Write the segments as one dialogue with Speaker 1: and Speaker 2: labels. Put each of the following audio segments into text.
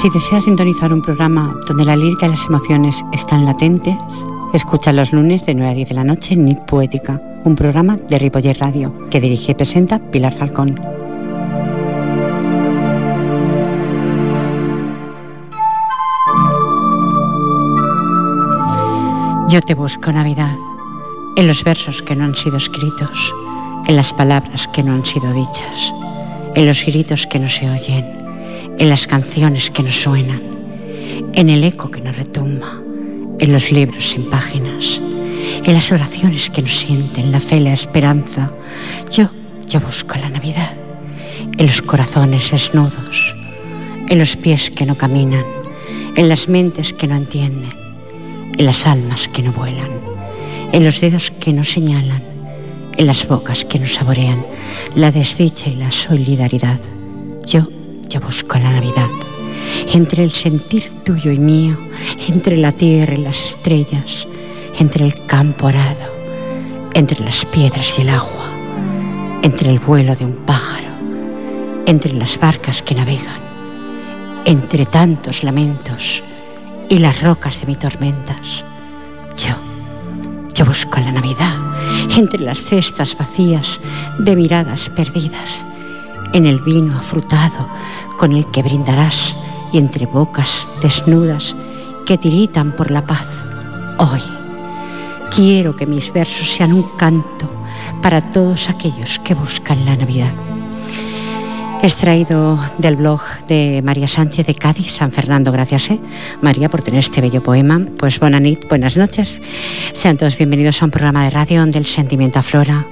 Speaker 1: Si deseas sintonizar un programa donde la lírica y las emociones están latentes, escucha los lunes de 9 a 10 de la noche en Nit Poética, un programa de Ripoller Radio que dirige y presenta Pilar Falcón. Yo te busco Navidad, en los versos que no han sido escritos, en las palabras que no han sido dichas, en los gritos que no se oyen, en las canciones que no suenan, en el eco que no retumba, en los libros sin páginas, en las oraciones que no sienten la fe la esperanza. Yo, yo busco la Navidad, en los corazones desnudos, en los pies que no caminan, en las mentes que no entienden en las almas que no vuelan, en los dedos que no señalan, en las bocas que no saborean la desdicha y la solidaridad. Yo, yo busco la Navidad, entre el sentir tuyo y mío, entre la tierra y las estrellas, entre el campo arado, entre las piedras y el agua, entre el vuelo de un pájaro, entre las barcas que navegan, entre tantos lamentos y las rocas de mis tormentas. Yo, yo busco la Navidad entre las cestas vacías de miradas perdidas, en el vino afrutado con el que brindarás y entre bocas desnudas que tiritan por la paz. Hoy quiero que mis versos sean un canto para todos aquellos que buscan la Navidad. Extraído del blog de María Sánchez de Cádiz, San Fernando. Gracias, ¿eh? María, por tener este bello poema. Pues buena nit, buenas noches. Sean todos bienvenidos a un programa de radio donde el sentimiento aflora,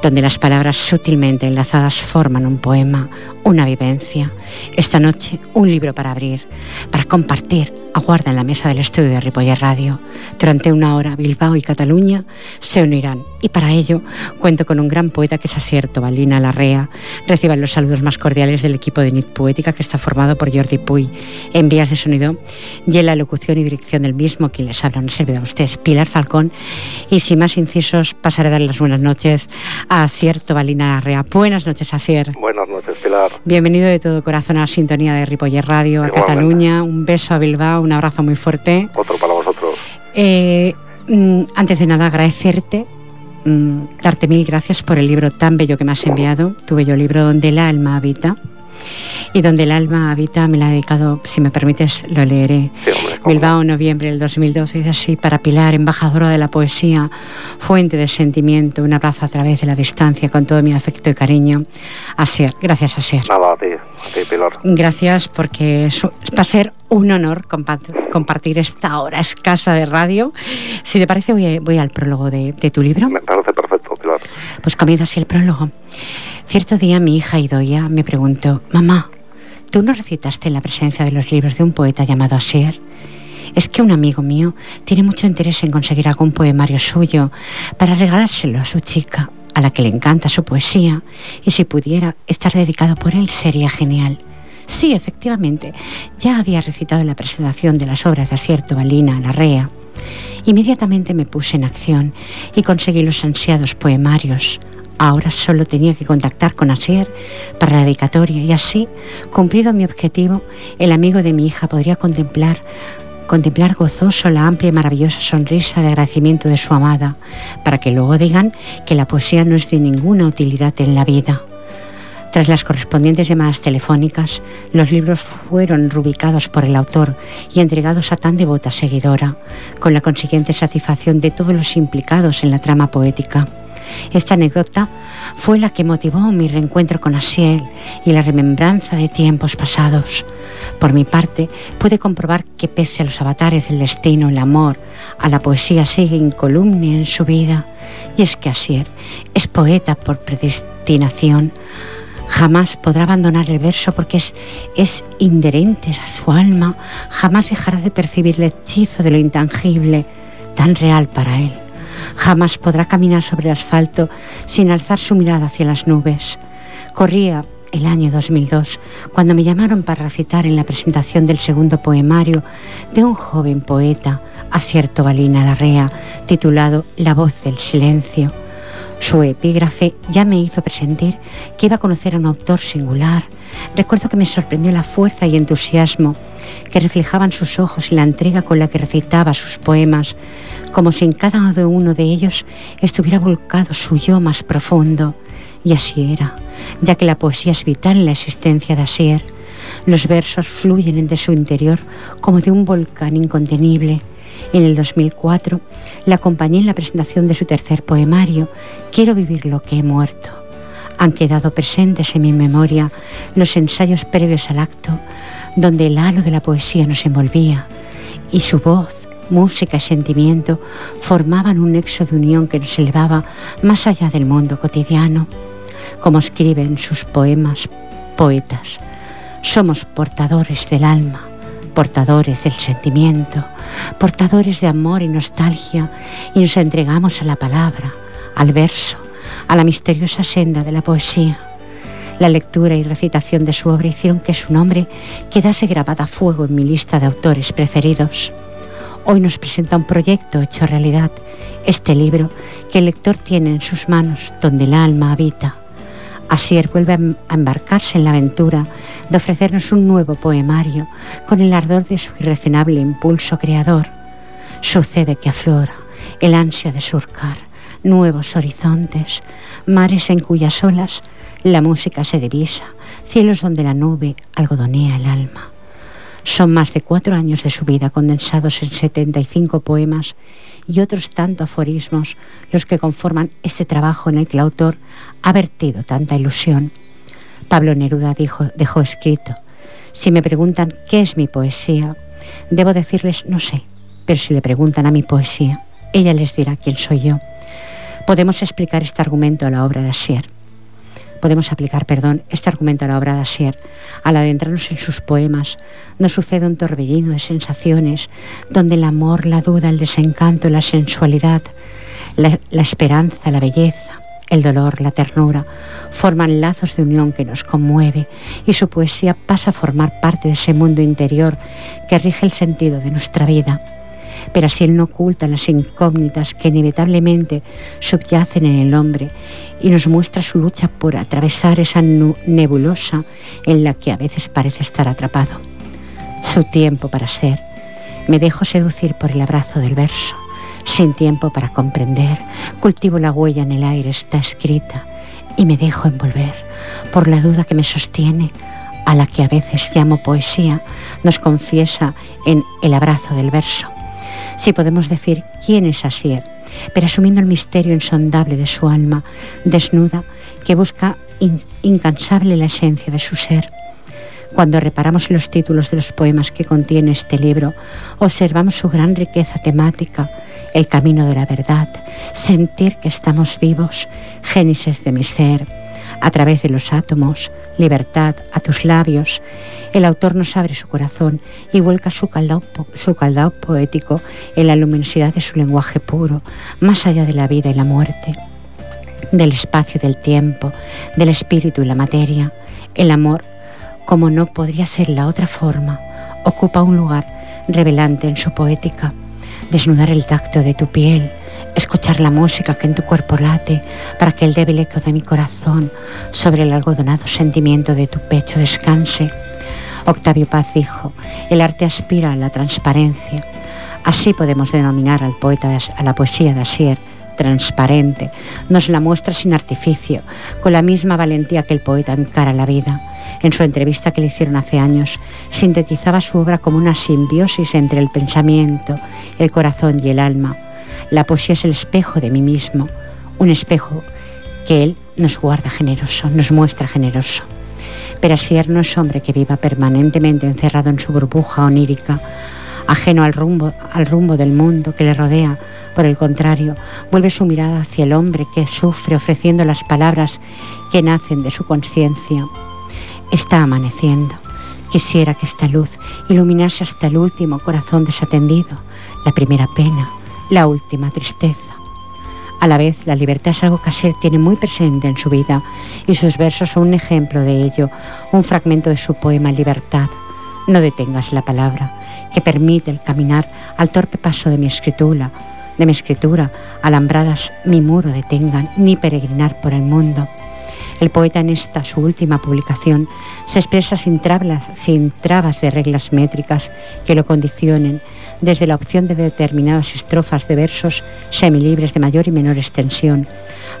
Speaker 1: donde las palabras sutilmente enlazadas forman un poema, una vivencia. Esta noche, un libro para abrir, para compartir, aguarda en la mesa del estudio de Ripoller Radio. Durante una hora, Bilbao y Cataluña se unirán. Y para ello, cuento con un gran poeta que es acierto, Valina Larrea. Reciban los saludos más cordiales del equipo de NIT Poética que está formado por Jordi Puy en vías de sonido y en la locución y dirección del mismo, quien les habla, un servidor a ustedes, Pilar Falcón. Y sin más incisos, pasaré a dar las buenas noches a Asier Tobalina Larrea. Buenas noches, Asier.
Speaker 2: Buenas noches, Pilar.
Speaker 1: Bienvenido de todo corazón a la sintonía de Ripoller Radio, a Cataluña. Un beso a Bilbao, un abrazo muy fuerte.
Speaker 2: Otro para vosotros.
Speaker 1: Eh, mm, antes de nada, agradecerte darte mil gracias por el libro tan bello que me has enviado, tu bello libro Donde el alma habita. Y donde el alma habita me la he dedicado, si me permites, lo leeré. Bilbao, noviembre del 2012, dice así, para Pilar, embajadora de la poesía, fuente de sentimiento, un abrazo a través de la distancia, con todo mi afecto y cariño. Asier, gracias Asier.
Speaker 2: Nada, a ti, a ti Pilar.
Speaker 1: Gracias porque va a ser un honor compartir esta hora escasa de radio. Si te parece, voy, al prólogo de, de tu libro.
Speaker 2: Me parece.
Speaker 1: Pues comienza así el prólogo. Cierto día mi hija Idoia me preguntó, mamá, ¿tú no recitaste la presencia de los libros de un poeta llamado Asier? Es que un amigo mío tiene mucho interés en conseguir algún poemario suyo para regalárselo a su chica, a la que le encanta su poesía, y si pudiera estar dedicado por él sería genial. Sí, efectivamente, ya había recitado en la presentación de las obras de Acierto Balina, Larrea. Inmediatamente me puse en acción y conseguí los ansiados poemarios, Ahora solo tenía que contactar con Asier para la dedicatoria y así, cumplido mi objetivo, el amigo de mi hija podría contemplar contemplar gozoso la amplia y maravillosa sonrisa de agradecimiento de su amada, para que luego digan que la poesía no es de ninguna utilidad en la vida. Tras las correspondientes llamadas telefónicas, los libros fueron rubicados por el autor y entregados a tan devota seguidora, con la consiguiente satisfacción de todos los implicados en la trama poética. Esta anécdota fue la que motivó mi reencuentro con Asiel y la remembranza de tiempos pasados. Por mi parte, pude comprobar que pese a los avatares del destino, el amor, a la poesía sigue incolume en su vida. Y es que Asier es poeta por predestinación. Jamás podrá abandonar el verso porque es, es a su alma. Jamás dejará de percibir el hechizo de lo intangible, tan real para él jamás podrá caminar sobre el asfalto sin alzar su mirada hacia las nubes. Corría el año 2002, cuando me llamaron para recitar en la presentación del segundo poemario de un joven poeta, Acierto Balina Larrea, titulado La voz del silencio. Su epígrafe ya me hizo presentir que iba a conocer a un autor singular. Recuerdo que me sorprendió la fuerza y entusiasmo que reflejaban sus ojos y la entrega con la que recitaba sus poemas, como si en cada uno de ellos estuviera volcado su yo más profundo. Y así era, ya que la poesía es vital en la existencia de Asier. Los versos fluyen de su interior como de un volcán incontenible. En el 2004 la acompañé en la presentación de su tercer poemario, Quiero vivir lo que he muerto. Han quedado presentes en mi memoria los ensayos previos al acto, donde el halo de la poesía nos envolvía y su voz, música y sentimiento formaban un nexo de unión que nos elevaba más allá del mundo cotidiano, como escriben sus poemas poetas. Somos portadores del alma, portadores del sentimiento, portadores de amor y nostalgia y nos entregamos a la palabra, al verso, a la misteriosa senda de la poesía. La lectura y recitación de su obra hicieron que su nombre quedase grabada a fuego en mi lista de autores preferidos. Hoy nos presenta un proyecto hecho realidad, este libro que el lector tiene en sus manos, donde el alma habita. Asier vuelve a embarcarse en la aventura de ofrecernos un nuevo poemario con el ardor de su irrefrenable impulso creador. Sucede que aflora el ansia de surcar nuevos horizontes, mares en cuyas olas la música se divisa, cielos donde la nube algodonea el alma. Son más de cuatro años de su vida condensados en 75 poemas y otros tantos aforismos los que conforman este trabajo en el que el autor ha vertido tanta ilusión. Pablo Neruda dijo, dejó escrito, si me preguntan qué es mi poesía, debo decirles no sé, pero si le preguntan a mi poesía, ella les dirá quién soy yo. Podemos explicar este argumento a la obra de Asier podemos aplicar, perdón, este argumento a la obra de Asier. Al adentrarnos en sus poemas, nos sucede un torbellino de sensaciones donde el amor, la duda, el desencanto, la sensualidad, la, la esperanza, la belleza, el dolor, la ternura, forman lazos de unión que nos conmueve y su poesía pasa a formar parte de ese mundo interior que rige el sentido de nuestra vida pero así él no oculta las incógnitas que inevitablemente subyacen en el hombre y nos muestra su lucha por atravesar esa nebulosa en la que a veces parece estar atrapado. Su tiempo para ser. Me dejo seducir por el abrazo del verso, sin tiempo para comprender. Cultivo la huella en el aire, está escrita, y me dejo envolver por la duda que me sostiene a la que a veces llamo poesía, nos confiesa en el abrazo del verso si podemos decir quién es Asier, pero asumiendo el misterio insondable de su alma, desnuda, que busca incansable la esencia de su ser. Cuando reparamos los títulos de los poemas que contiene este libro, observamos su gran riqueza temática, el camino de la verdad, sentir que estamos vivos, génesis de mi ser, a través de los átomos, libertad a tus labios, el autor nos abre su corazón y vuelca su caldao, poético en la luminosidad de su lenguaje puro, más allá de la vida y la muerte, del espacio y del tiempo, del espíritu y la materia. El amor, como no podría ser la otra forma, ocupa un lugar revelante en su poética. Desnudar el tacto de tu piel, escuchar la música que en tu cuerpo late para que el débil eco de mi corazón sobre el algodonado sentimiento de tu pecho descanse Octavio Paz dijo, el arte aspira a la transparencia. Así podemos denominar al poeta, a la poesía de Asier, transparente. Nos la muestra sin artificio, con la misma valentía que el poeta encara la vida. En su entrevista que le hicieron hace años, sintetizaba su obra como una simbiosis entre el pensamiento, el corazón y el alma. La poesía es el espejo de mí mismo, un espejo que él nos guarda generoso, nos muestra generoso. Pero Asier no es hombre que viva permanentemente encerrado en su burbuja onírica, ajeno al rumbo, al rumbo del mundo que le rodea. Por el contrario, vuelve su mirada hacia el hombre que sufre ofreciendo las palabras que nacen de su conciencia. Está amaneciendo. Quisiera que esta luz iluminase hasta el último corazón desatendido, la primera pena, la última tristeza. A la vez, la libertad es algo que Asier tiene muy presente en su vida y sus versos son un ejemplo de ello, un fragmento de su poema Libertad. No detengas la palabra, que permite el caminar al torpe paso de mi escritura, de mi escritura, alambradas mi muro detengan, ni peregrinar por el mundo. El poeta en esta, su última publicación, se expresa sin trabas, sin trabas de reglas métricas que lo condicionen, desde la opción de determinadas estrofas de versos semilibres de mayor y menor extensión,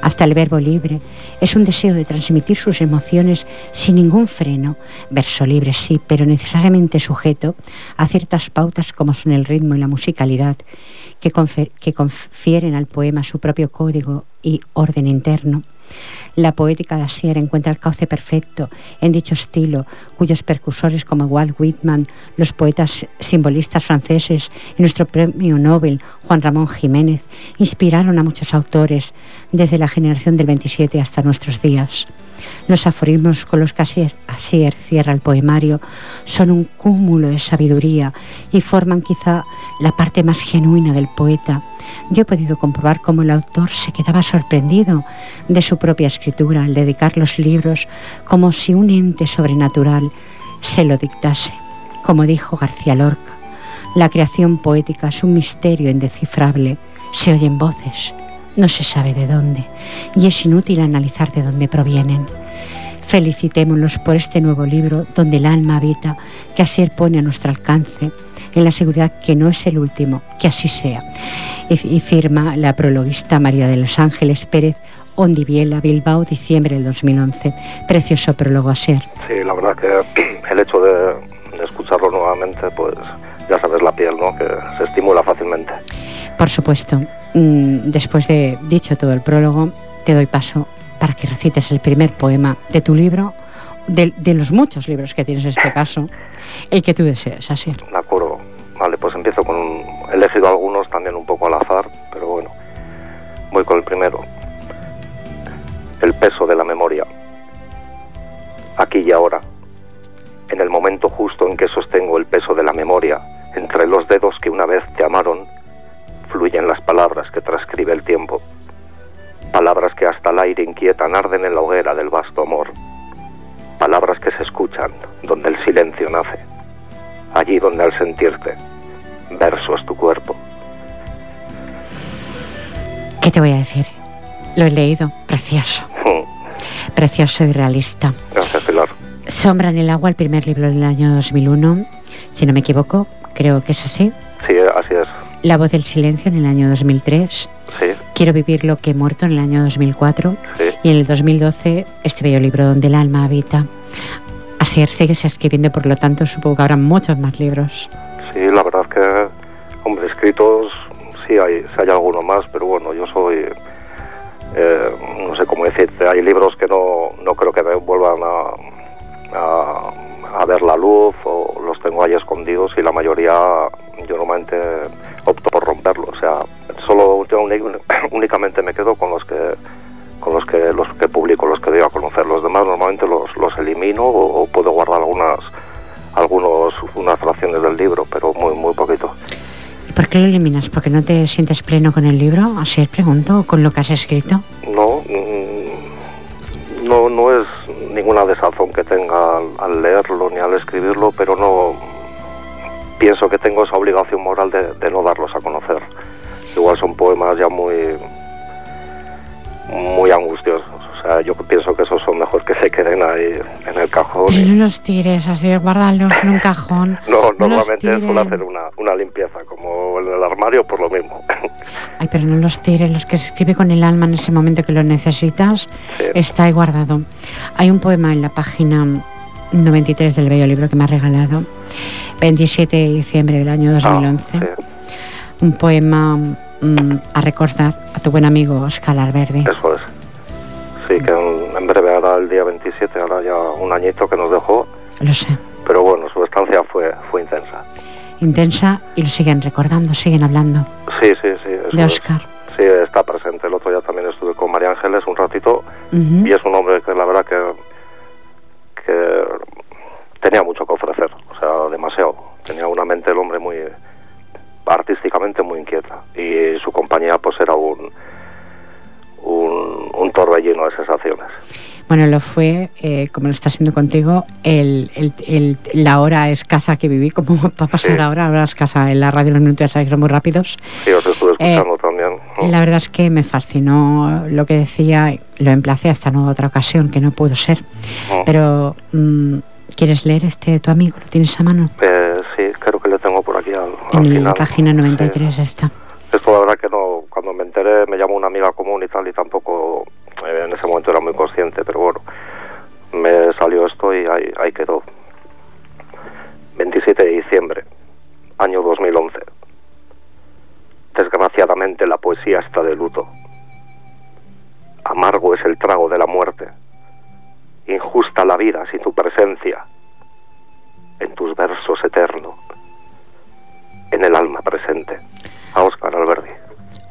Speaker 1: hasta el verbo libre. Es un deseo de transmitir sus emociones sin ningún freno, verso libre sí, pero necesariamente sujeto a ciertas pautas como son el ritmo y la musicalidad, que, que confieren al poema su propio código y orden interno. La poética de encuentra el cauce perfecto en dicho estilo, cuyos percursores como Walt Whitman, los poetas simbolistas franceses y nuestro premio Nobel Juan Ramón Jiménez inspiraron a muchos autores desde la generación del 27 hasta nuestros días. Los aforismos con los que Asier, cierra el poemario son un cúmulo de sabiduría y forman quizá la parte más genuina del poeta yo he podido comprobar cómo el autor se quedaba sorprendido de su propia escritura al dedicar los libros como si un ente sobrenatural se lo dictase. Como dijo García Lorca, la creación poética es un misterio indescifrable. Se oyen voces, no se sabe de dónde, y es inútil analizar de dónde provienen. Felicitémonos por este nuevo libro donde el alma habita, que así pone a nuestro alcance en la seguridad que no es el último, que así sea. Y, firma la prologuista María de los Ángeles Pérez, Ondiviela, Bilbao, diciembre del 2011. Precioso prólogo a ser.
Speaker 2: Sí, la verdad que el hecho de, escucharlo nuevamente, pues ya sabes la piel, ¿no? Que se estimula fácilmente.
Speaker 1: Por supuesto. Mm, después de dicho todo el prólogo, te doy paso para que recites el primer poema de tu libro, de, de los muchos libros que tienes en este caso, el que tú desees, así.
Speaker 2: De acuerdo. Vale, pues empiezo con... Un, he elegido algunos también un poco al azar, pero bueno. Voy con el primero. El peso de la memoria. Aquí y ahora. En el momento justo en que sostengo el peso de la memoria, entre los dedos que una vez te amaron, fluyen las palabras que transcribe el tiempo. Palabras que hasta el aire inquietan, arden en la hoguera del vasto amor palabras que se escuchan, donde el silencio nace, allí donde al sentirte, verso es tu cuerpo.
Speaker 1: ¿Qué te voy a decir? Lo he leído, precioso. Hmm. Precioso y realista.
Speaker 2: Gracias, Pilar.
Speaker 1: Sombra en el agua, el primer libro del año 2001, si no me equivoco, creo que es así.
Speaker 2: Sí, así es.
Speaker 1: La voz del silencio en el año 2003.
Speaker 2: Sí.
Speaker 1: Quiero vivir lo que he muerto en el año 2004.
Speaker 2: Sí.
Speaker 1: Y en el 2012 este bello libro donde el alma habita. Así sigues escribiendo, por lo tanto supongo que habrá muchos más libros.
Speaker 2: Sí, la verdad que, hombre, escritos sí hay, sí hay alguno más, pero bueno, yo soy, eh, no sé cómo decirte, hay libros que no, no creo que me vuelvan a, a, a ver la luz o los tengo ahí escondidos y la mayoría yo normalmente opto por romperlo. O sea, solo únicamente me quedo con los que con los que los que publico, los que doy a conocer. Los demás normalmente los, los elimino o, puedo guardar algunas algunos unas fracciones del libro, pero muy muy poquito.
Speaker 1: ¿Y por qué lo eliminas? ¿Porque no te sientes pleno con el libro? Así es, pregunto, con lo que has escrito.
Speaker 2: No, mm, no, no es ninguna desazón que tenga al leerlo ni al escribirlo, pero no pienso que tengo esa obligación moral de, no darlos a conocer. Igual son poemas ya muy muy angustiosos. O sea, yo pienso que esos son mejor que se queden ahí en el cajón.
Speaker 1: no los tires así, guardarlos en un cajón.
Speaker 2: no, normalmente suelo hacer una, una limpieza, como en el armario, por lo mismo.
Speaker 1: Ay, pero no los tires, los que se escribe con el alma en ese momento que lo necesitas, está ahí guardado. Hay un poema en la página 93 del bello libro que me ha regalado 27 de diciembre del año 2011. Ah, Un poema mm, a recordar a tu buen amigo Oscar Alverde.
Speaker 2: Eso es. Sí, que en, breve hará el día 27, ahora ya un añito que nos dejó.
Speaker 1: Lo sé.
Speaker 2: Pero bueno, su estancia fue, fue intensa.
Speaker 1: Intensa y lo siguen recordando, siguen hablando.
Speaker 2: Sí, sí, sí.
Speaker 1: De Oscar.
Speaker 2: Sí, está presente. El otro día también estuve con María Ángeles un ratito y es un hombre que la verdad que
Speaker 1: Bueno, lo fue, eh, como lo está haciendo contigo, el, el, el, la hora escasa que viví, como va a pasar ahora, ahora escasa en la radio los minutos son muy rápidos.
Speaker 2: Sí, os estuve escuchando eh, también.
Speaker 1: La verdad es que me fascinó lo que decía, lo emplacé hasta nueva otra ocasión, que no pudo ser. Pero, mm, ¿quieres leer este de tu amigo? ¿Lo tienes a mano?
Speaker 2: Eh, sí, creo que lo tengo por aquí al,
Speaker 1: En la página 93 está.
Speaker 2: Esto la verdad que no, cuando me enteré me llamó una amiga común y tal y tampoco eh, en ese momento era muy consciente, pero bueno, me salió esto y ahí, ahí quedó. 27 de diciembre, año 2011. Desgraciadamente la poesía está de luto. Amargo es el trago de la muerte. Injusta la vida sin tu presencia. En tus versos eterno. En el alma presente. A Oscar Alberdi.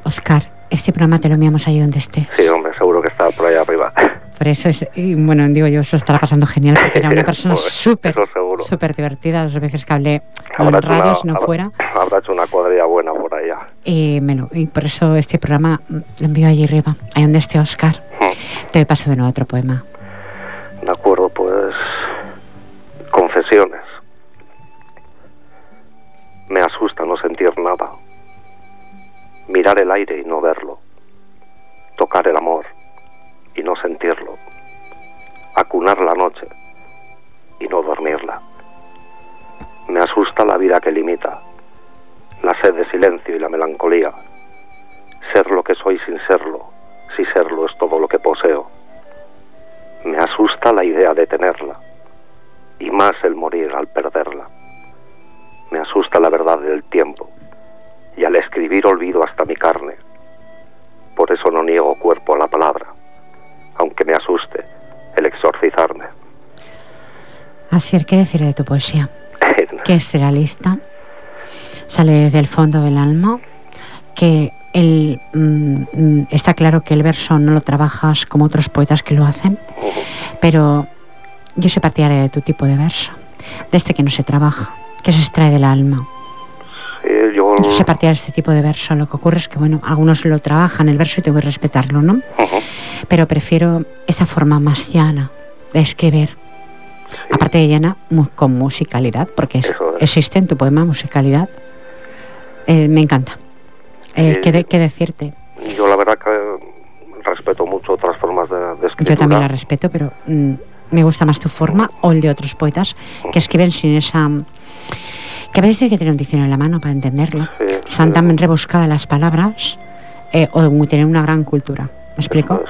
Speaker 1: Oscar, este programa te lo enviamos ahí donde esté.
Speaker 2: Sí, hombre, seguro por ahí arriba.
Speaker 1: Por eso, es, y bueno, digo yo, eso estará pasando genial, porque era una persona súper, súper divertida, las veces que hablé en radio, si no fuera.
Speaker 2: Habrá hecho una cuadrilla buena por allá.
Speaker 1: Y, me lo, y por eso este programa lo envío allí arriba, ahí donde esté Oscar. Hmm. Te paso de nuevo otro poema.
Speaker 2: De acuerdo, pues... Confesiones. Me asusta no sentir nada. Mirar el aire
Speaker 1: ¿qué decir de tu poesía? que es realista, sale del fondo del alma, que el, mm, mm, está claro que el verso no lo trabajas como otros poetas que lo hacen, pero yo soy partidaria de tu tipo de verso, de este que no se trabaja, que se extrae del alma.
Speaker 2: Sí, yo...
Speaker 1: yo soy partidaria de este tipo de verso, lo que ocurre es que, bueno, algunos lo trabajan el verso y tengo que respetarlo, ¿no? pero prefiero esa forma más llana de escribir. Aparte de llana, con musicalidad, porque existe en tu poema musicalidad. Eh, me encanta. Eh, ¿qué, decirte?
Speaker 2: Yo la verdad que respeto mucho otras formas de, escribir.
Speaker 1: Yo también la respeto, pero mm, me gusta más tu forma o el de otros poetas que escriben sin esa... que a veces hay que tener un diccionario en la mano para entenderlo. Están tan rebuscadas las palabras eh, o tener una gran cultura. ¿Me explico?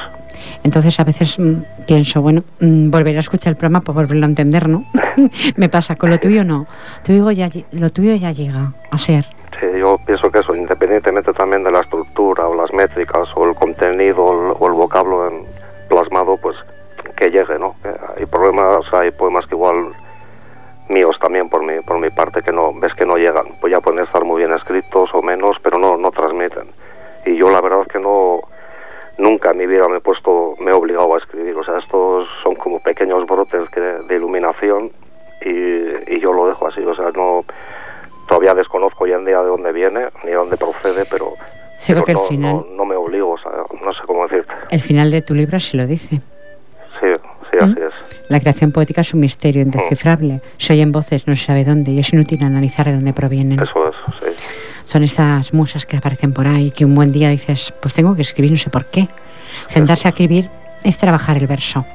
Speaker 1: Entonces a veces mm, pienso, bueno, mm, volveré a escuchar el programa para volverlo a entender, ¿no? Me pasa, con lo tuyo no. ya, lo tuyo ya llega a ser.
Speaker 2: Sí, yo pienso que eso, independientemente también de la estructura o las métricas o el contenido o el, vocablo plasmado, pues que llegue, ¿no? Hay problemas, hay poemas que igual míos también por mi, por mi parte que no ves que no llegan pues ya pueden estar muy bien escritos o menos pero no no transmiten y yo la verdad es que no nunca en mi vida me he puesto, me he obligado a escribir. O sea, estos son como pequeños brotes de iluminación y, yo lo dejo así. O sea, no todavía desconozco hoy en día de dónde viene ni de dónde procede, pero, no, me obligo, o sea, no sé cómo decirte.
Speaker 1: El final de tu libro sí lo dice.
Speaker 2: Sí, sí, así ¿Mm? es.
Speaker 1: La creación poética es un misterio indescifrable. Mm. Se oyen voces, no se sabe dónde, y es inútil analizar de dónde provienen.
Speaker 2: Eso es, sí
Speaker 1: son esas musas que aparecen por ahí, que un buen día dices, pues tengo que escribir, no sé por qué. Sentarse a escribir es trabajar el verso.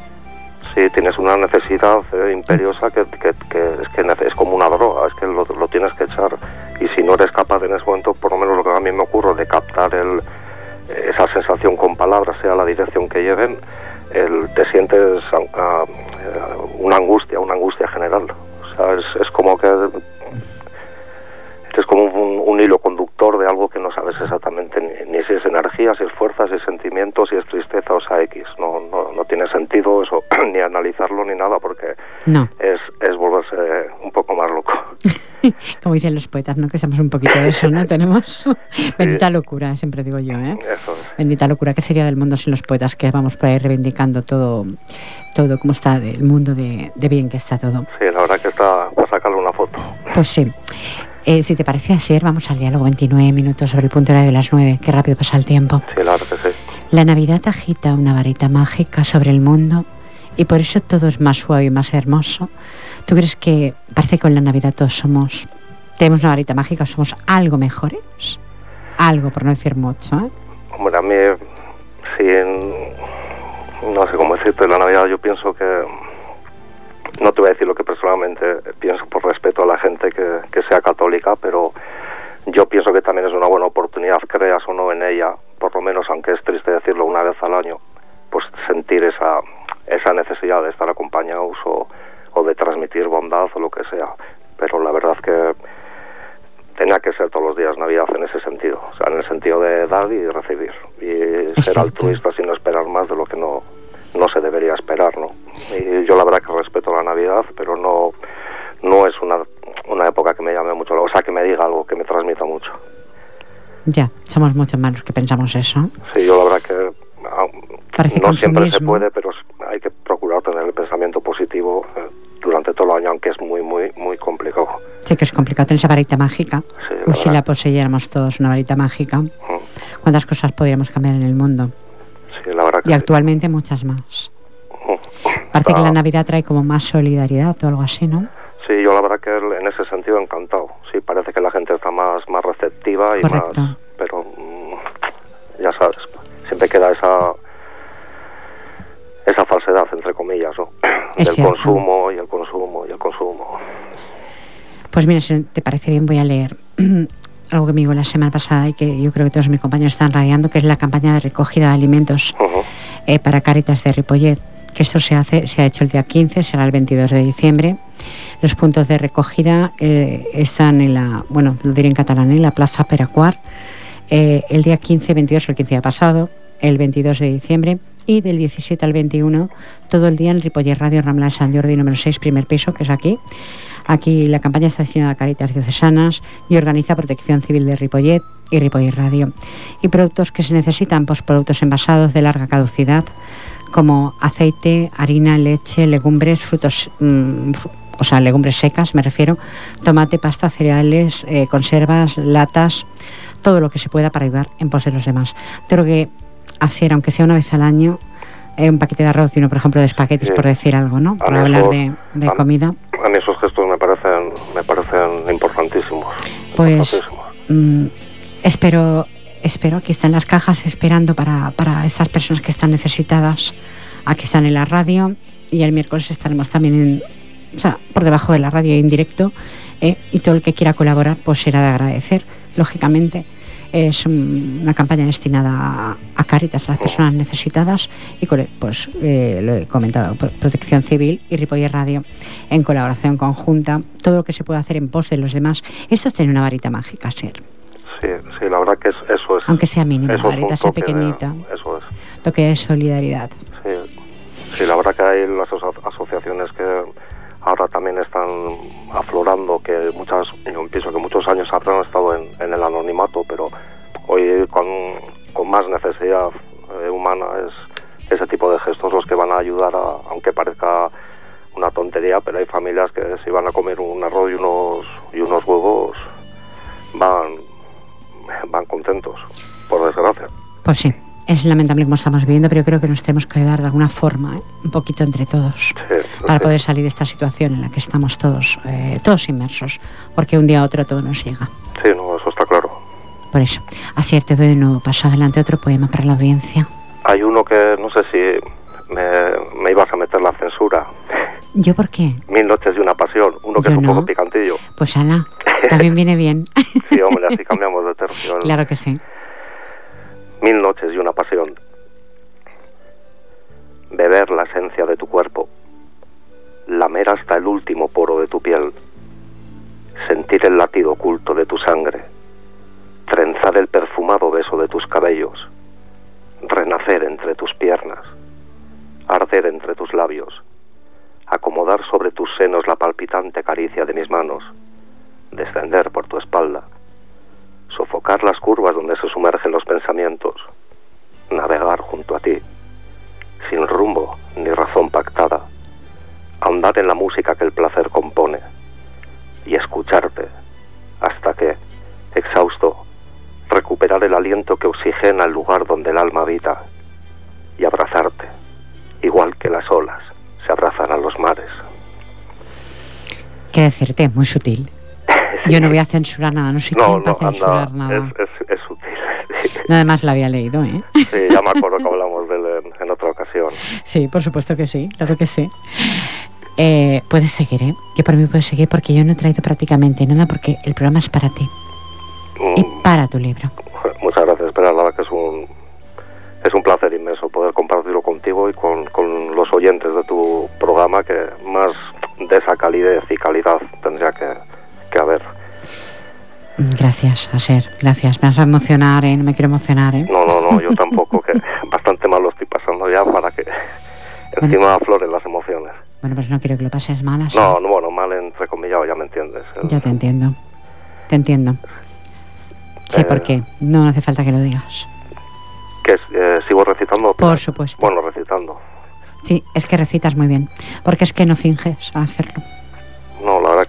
Speaker 2: Sí, tienes una necesidad eh, imperiosa que, que, es que es como una droga, es que lo, tienes que echar. Y si no eres capaz en ese momento, por lo menos lo que a mí me ocurre, de captar el, esa sensación con palabras, sea la dirección que lleven, el, te sientes una angustia, una angustia general. O sea, es, es como que es como un, hilo conductor de algo que no sabes exactamente ni, si es energía, si es fuerza, si es sentimiento, si es tristeza o sea X. No, no, no tiene sentido eso, ni analizarlo ni nada, porque es, es volverse un poco más loco.
Speaker 1: como dicen los poetas, ¿no? Que somos un poquito de eso, ¿no? Tenemos bendita locura, siempre digo yo, ¿eh? Bendita locura, ¿qué sería del mundo sin los poetas que vamos por ahí reivindicando todo, todo como está, el mundo de, de bien que está todo?
Speaker 2: Sí, la verdad que está para sacarle una foto.
Speaker 1: Pues sí. Eh, si te parece ayer, vamos al diálogo 29 minutos sobre el punto de las 9. Qué rápido pasa el tiempo.
Speaker 2: Sí, claro que sí.
Speaker 1: La Navidad agita una varita mágica sobre el mundo y por eso todo es más suave y más hermoso. ¿Tú crees que parece que con la Navidad todos somos, tenemos una varita mágica, somos algo mejores? Algo, por no decir mucho, ¿eh?
Speaker 2: Hombre, a mí, sin, no sé cómo decirte, la Navidad yo pienso que, no te voy a decir lo que personalmente pienso por respeto a la gente que, que sea católica, pero yo pienso que también es una buena oportunidad, creas o no en ella, por lo menos, aunque es triste decirlo una vez al año, pues sentir esa, esa necesidad de estar acompañados o, o de transmitir bondad o lo que sea. Pero la verdad que tenía que ser todos los días Navidad en ese sentido, o sea, en el sentido de dar y recibir, y ser altruista sin esperar más de lo que no, no se debería esperar, ¿no? Y yo la verdad que respeto la Navidad, pero no, no es una, una época que me llame mucho, o sea, que me diga algo, que me transmita mucho.
Speaker 1: Ya, somos mucho más los que pensamos eso.
Speaker 2: Sí, yo la verdad que no siempre se puede, pero hay que procurar tener el pensamiento positivo eh, durante todo el año, aunque es muy, muy, muy complicado.
Speaker 1: Sí que es complicado tener esa varita mágica. si la poseyéramos todos, una varita mágica, ¿cuántas cosas podríamos cambiar en el mundo? Y actualmente muchas más. Parece que la Navidad trae como más solidaridad o algo así, ¿no?
Speaker 2: Sí, yo la verdad que en ese sentido encantado. Sí, parece que la gente está más, más receptiva y más... Pero mm, ya sabes, siempre queda esa esa falsedad, entre comillas, ¿no? Del consumo y el consumo y el consumo.
Speaker 1: Pues mira, si te parece bien, voy a leer algo que me dijo la semana pasada y que yo creo que todos mis compañeros están radiando, que es la campaña de recogida de alimentos eh, para Caritas de Ripollet, que eso se hace, se ha hecho el día 15, será el 22 de diciembre. Los puntos de recogida eh, están en la, bueno, lo diré en catalán, en la Plaza Peracuar, eh, el día 15, 22, el 15 ha pasado, el 22 de diciembre, y del 17 al 21 todo el día en Ripollet Radio Ramla San Jordi número 6, primer piso, que es aquí. Aquí la campaña está destinada a Caritas Diocesanas y organiza Protección Civil de Ripollet y Ripollet Radio. Y productos que se necesitan, pues productos envasados de larga caducidad, como aceite, harina, leche, legumbres, frutos, mm, o sea, legumbres secas, me refiero, tomate, pasta, cereales, eh, conservas, latas, todo lo que se pueda para ayudar en pos de los demás. Creo que hacer, aunque sea una vez al año, eh, un paquete de arroz y uno, por ejemplo, de espaguetis, por decir algo, ¿no? Para hablar de, comida.
Speaker 2: A mí esos gestos me parecen, me parecen importantísimos.
Speaker 1: Pues mm, espero, espero, aquí están las cajas esperando para, para esas personas que están necesitadas. Aquí están en la radio y el miércoles estaremos también en, o sea, por debajo de la radio en directo eh, y todo el que quiera colaborar pues será de agradecer, lógicamente es una campaña destinada a Caritas, a las personas necesitadas y pues eh, lo he comentado, Protección Civil y Ripoller Radio en colaboración conjunta, todo lo que se puede hacer en pos de los demás. Eso es tener una varita mágica, ser.
Speaker 2: Sí, sí, la verdad que eso es.
Speaker 1: Aunque sea mínima, la varita sea pequeñita.
Speaker 2: eso es.
Speaker 1: Toque de solidaridad.
Speaker 2: Sí, sí, la verdad que hay las asociaciones que ahora también están aflorando, que muchas, yo pienso que muchos años habrán estado en, el anonimato, pero hoy con, más necesidad eh, humana es ese tipo de gestos los que van a ayudar a, aunque parezca una tontería, pero hay familias que si van a comer un arroz y unos, y unos huevos van, van contentos, por desgracia.
Speaker 1: Pues sí es lamentable como estamos viviendo, pero yo creo que nos tenemos que ayudar de alguna forma, ¿eh? un poquito entre todos, para poder salir de esta situación en la que estamos todos, eh, todos inmersos, porque un día a otro todo nos llega.
Speaker 2: Sí, no, eso está claro.
Speaker 1: Por eso. Así te doy de nuevo paso adelante otro poema para la audiencia.
Speaker 2: Hay uno que no sé si me, me ibas a meter la censura.
Speaker 1: ¿Yo por qué?
Speaker 2: Mil noches de una pasión, uno que es un poco picantillo.
Speaker 1: Pues ala, también viene bien.
Speaker 2: sí, hombre, así cambiamos de tercio.
Speaker 1: Claro que sí
Speaker 2: mil noches y una pasión. Beber la esencia de tu cuerpo, lamer hasta el último poro de tu piel, sentir el latido oculto de tu sangre, trenzar el perfumado beso de tus cabellos, renacer entre tus piernas, arder entre tus labios, acomodar sobre tus senos la palpitante caricia de mis manos, descender por tu espalda, sofocar las curvas donde se sumergen los pensamientos, navegar junto a ti, sin rumbo ni razón pactada, ahondar en la música que el placer compone y escucharte hasta que, exhausto, recuperar el aliento que oxigena el lugar donde el alma habita y abrazarte, igual que las olas se abrazan a los mares.
Speaker 1: Qué decirte, muy sutil. Yo no voy a censurar nada, no sé quién va a censurar nada.
Speaker 2: Es, es, sutil.
Speaker 1: Nada más la había leído, ¿eh?
Speaker 2: Sí, ya me acuerdo que hablamos de él en, otra ocasión.
Speaker 1: Sí, por supuesto que sí, claro que sí. Eh, puedes seguir, ¿eh? Que por mí puedes seguir porque yo no he traído prácticamente nada porque el programa es para ti. Y mm. para tu libro.
Speaker 2: Muchas gracias, pero la verdad que es un, es un placer inmenso poder compartirlo contigo y con, con los oyentes de tu programa que más de esa calidez y calidad tendría que, que haber.
Speaker 1: Gracias, Aser, gracias. Me vas a emocionar, ¿eh? No me quiero emocionar, ¿eh?
Speaker 2: No, no, no, yo tampoco, que bastante mal lo estoy pasando ya para que encima afloren las emociones.
Speaker 1: Bueno, pues no quiero que lo pases mal.
Speaker 2: No, no, bueno, mal entre comillas, ya me entiendes.
Speaker 1: Ya te entiendo, te entiendo. Sé por eh, qué, no hace falta que lo digas.
Speaker 2: ¿Que eh, sigo recitando?
Speaker 1: Por supuesto.
Speaker 2: Bueno, recitando.
Speaker 1: Sí, es que recitas muy bien, porque es que no finges hacerlo.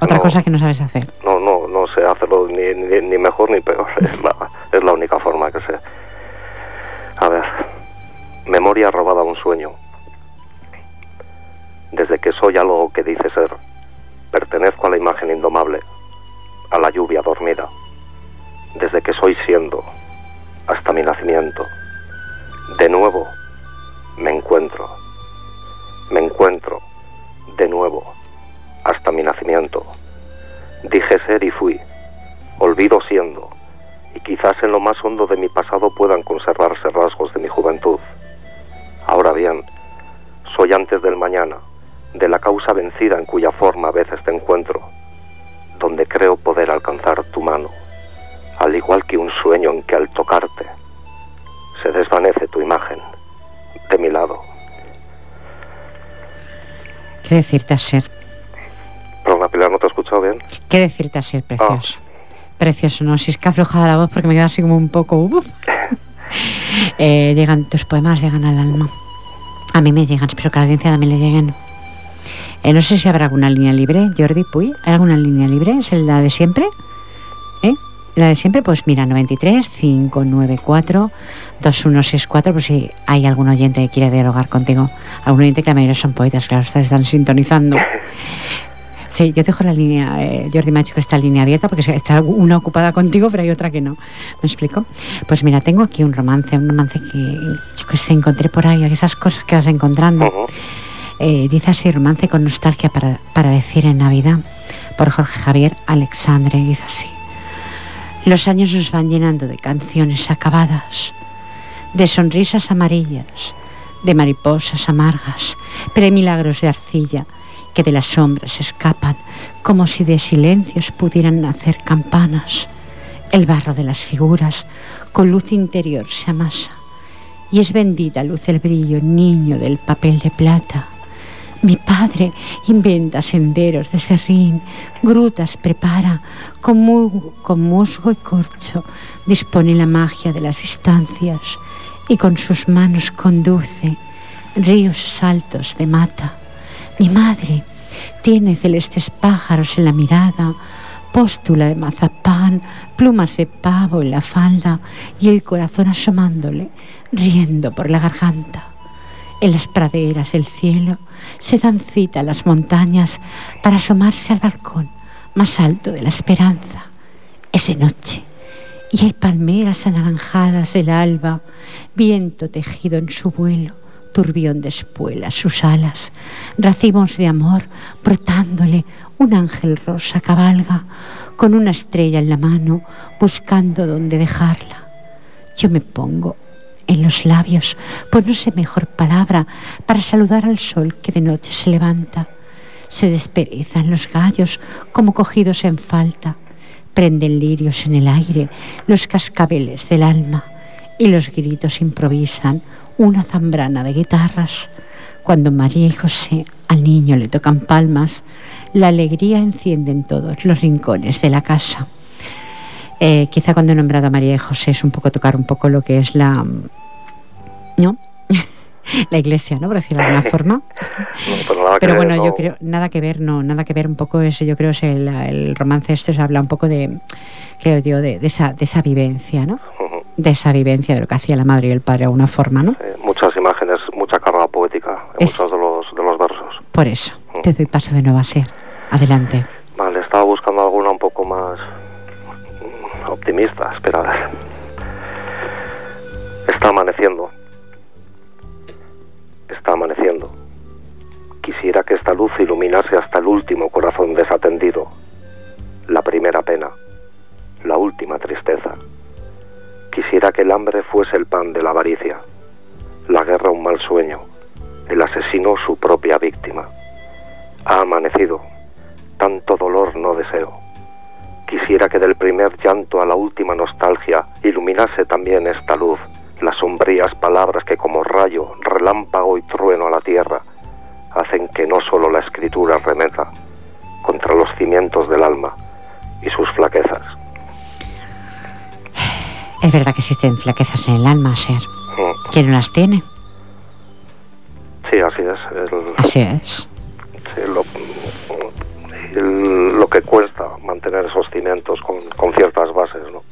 Speaker 2: No,
Speaker 1: Otra cosa que no sabes hacer.
Speaker 2: No, no, no sé hacerlo ni, ni, mejor ni peor. Es la, es la única forma que sé. A ver. Memoria robada a un sueño. Desde que soy algo que dice ser, pertenezco a la imagen indomable, a la lluvia dormida. Desde que soy siendo, hasta mi nacimiento. De nuevo, me encuentro. Me encuentro, de nuevo hasta mi nacimiento. Dije ser y fui, olvido siendo, y quizás en lo más hondo de mi pasado puedan conservarse rasgos de mi juventud. Ahora bien, soy antes del mañana, de la causa vencida en cuya forma a veces te encuentro, donde creo poder alcanzar tu mano, al igual que un sueño en que al tocarte se desvanece tu imagen de mi lado.
Speaker 1: ¿Qué decirte, Ser?
Speaker 2: Perdona, Pilar, ¿no te he escuchado bien?
Speaker 1: ¿Qué decirte así, precioso? Ah. Precioso, ¿no? Si es que aflojada la voz porque me queda así como un poco... Eh, llegan, tus poemas llegan al alma. A mí me llegan, espero que a la audiencia también le lleguen. Eh, no sé si habrá alguna línea libre, Jordi Puy. ¿Hay alguna línea libre? ¿Es la de siempre? ¿Eh? La de siempre, pues mira, 93 594 2164, por si hay algún oyente que quiere dialogar contigo. Algún oyente que la mayoría son poetas, claro, ustedes están sintonizando. Sí, yo dejo la línea, eh, Jordi me ha dicho que está línea abierta porque está una ocupada contigo, pero hay otra que no. ¿Me explico? Pues mira, tengo aquí un romance, un romance que, se encontré por ahí, esas cosas que vas encontrando. Eh, dice así, romance con nostalgia para, para decir en Navidad, por Jorge Javier Alexandre, dice así. Los años nos van llenando de canciones acabadas, de sonrisas amarillas, de mariposas amargas, pero hay milagros de arcilla que de las sombras escapan, como si de silencios pudieran nacer campanas. El barro de las figuras con luz interior se amasa, y es bendita luz el brillo, niño del papel de plata. Mi padre inventa senderos de serrín, grutas prepara, con, con musgo y corcho dispone la magia de las distancias y con sus manos conduce ríos saltos de mata mi madre tiene celestes pájaros en la mirada, póstula de mazapán, plumas de pavo en la falda y el corazón asomándole, riendo por la garganta. En las praderas el cielo se dan cita a las montañas para asomarse al balcón más alto de la esperanza. Es de noche y hay palmeras anaranjadas del alba, viento tejido en su vuelo turbión de espuelas sus alas, racimos de amor brotándole, un ángel rosa cabalga con una estrella en la mano, buscando dónde dejarla. Yo me pongo en los labios, pues no sé mejor palabra para saludar al sol que de noche se levanta. Se desperezan los gallos como cogidos en falta, prenden lirios en el aire los cascabeles del alma y los gritos improvisan una zambrana de guitarras. Cuando María y José al niño le tocan palmas, la alegría enciende en todos los rincones de la casa. Eh, quizá cuando he nombrado a María y José es un poco tocar un poco lo que es la... ¿No? la iglesia, ¿no? Por decirlo de alguna forma. pero, bueno, yo creo, nada que ver, no, nada que ver un poco eso, yo creo es el, romance este se habla un poco de, creo yo, de, esa, de esa vivencia, ¿no? De esa vivencia de lo que hacía la madre y el padre de alguna forma, ¿no?
Speaker 2: muchas imágenes, mucha carga poética en muchos de los, de los versos.
Speaker 1: Por eso, mm. te doy paso de nuevo a ser. Adelante.
Speaker 2: Vale, estaba buscando alguna un poco más optimista, espera Está amaneciendo. Está amaneciendo. Quisiera que esta luz iluminase hasta el último corazón desatendido, la primera pena, la última tristeza. Quisiera que el hambre fuese el pan de la avaricia, la guerra un mal sueño, el asesino su propia víctima. Ha amanecido, tanto dolor no deseo. Quisiera que del primer llanto a la última nostalgia iluminase también esta luz, las sombrías palabras que como rayo, relámpago y trueno a la tierra hacen que no solo la escritura remeta contra los cimientos del alma y sus flaquezas.
Speaker 1: Es verdad que existen flaquezas en el alma, Ser.
Speaker 2: Mm,
Speaker 1: ¿Quién no las tiene?
Speaker 2: Sí, así es. el-
Speaker 1: Así es.
Speaker 2: sí, lo, el- lo que cuesta mantener esos cimientos con, con ciertas bases, ¿no?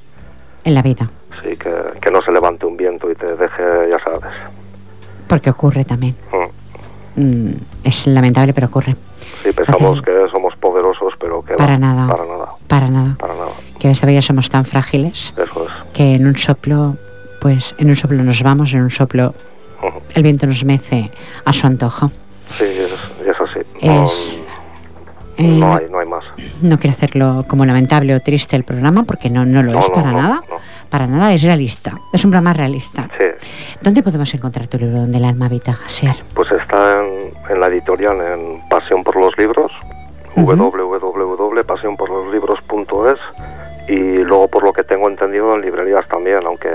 Speaker 1: En la vida.
Speaker 2: Sí, que, que no se levante un viento y te deje, ya sabes.
Speaker 1: Porque ocurre también.
Speaker 2: Mm.
Speaker 1: Mm, es lamentable, pero ocurre.
Speaker 2: Sí, pensamos
Speaker 1: Hace-
Speaker 2: que somos poderosos, pero que
Speaker 1: Para
Speaker 2: va,
Speaker 1: nada.
Speaker 2: Para nada,
Speaker 1: Para nada.
Speaker 2: para nada.
Speaker 1: Que esta vida somos tan frágiles
Speaker 2: Eso es.
Speaker 1: Que en un soplo, pues en un soplo nos vamos, en un soplo el viento nos mece a su antojo.
Speaker 2: Sí, es, y es. No,
Speaker 1: eh,
Speaker 2: no hay, no hay más.
Speaker 1: no quiero hacerlo como lamentable o triste el programa, porque no, no lo
Speaker 2: No,
Speaker 1: es para nada. Para nada, es realista. Es un programa realista.
Speaker 2: Sí,
Speaker 1: ¿Dónde podemos encontrar tu libro donde el alma habita? Ser.
Speaker 2: pues está en, en la editorial en Pasión por los Libros,
Speaker 1: Ujú.
Speaker 2: www.pasionporloslibros.es y luego por lo que tengo entendido en librerías también, aunque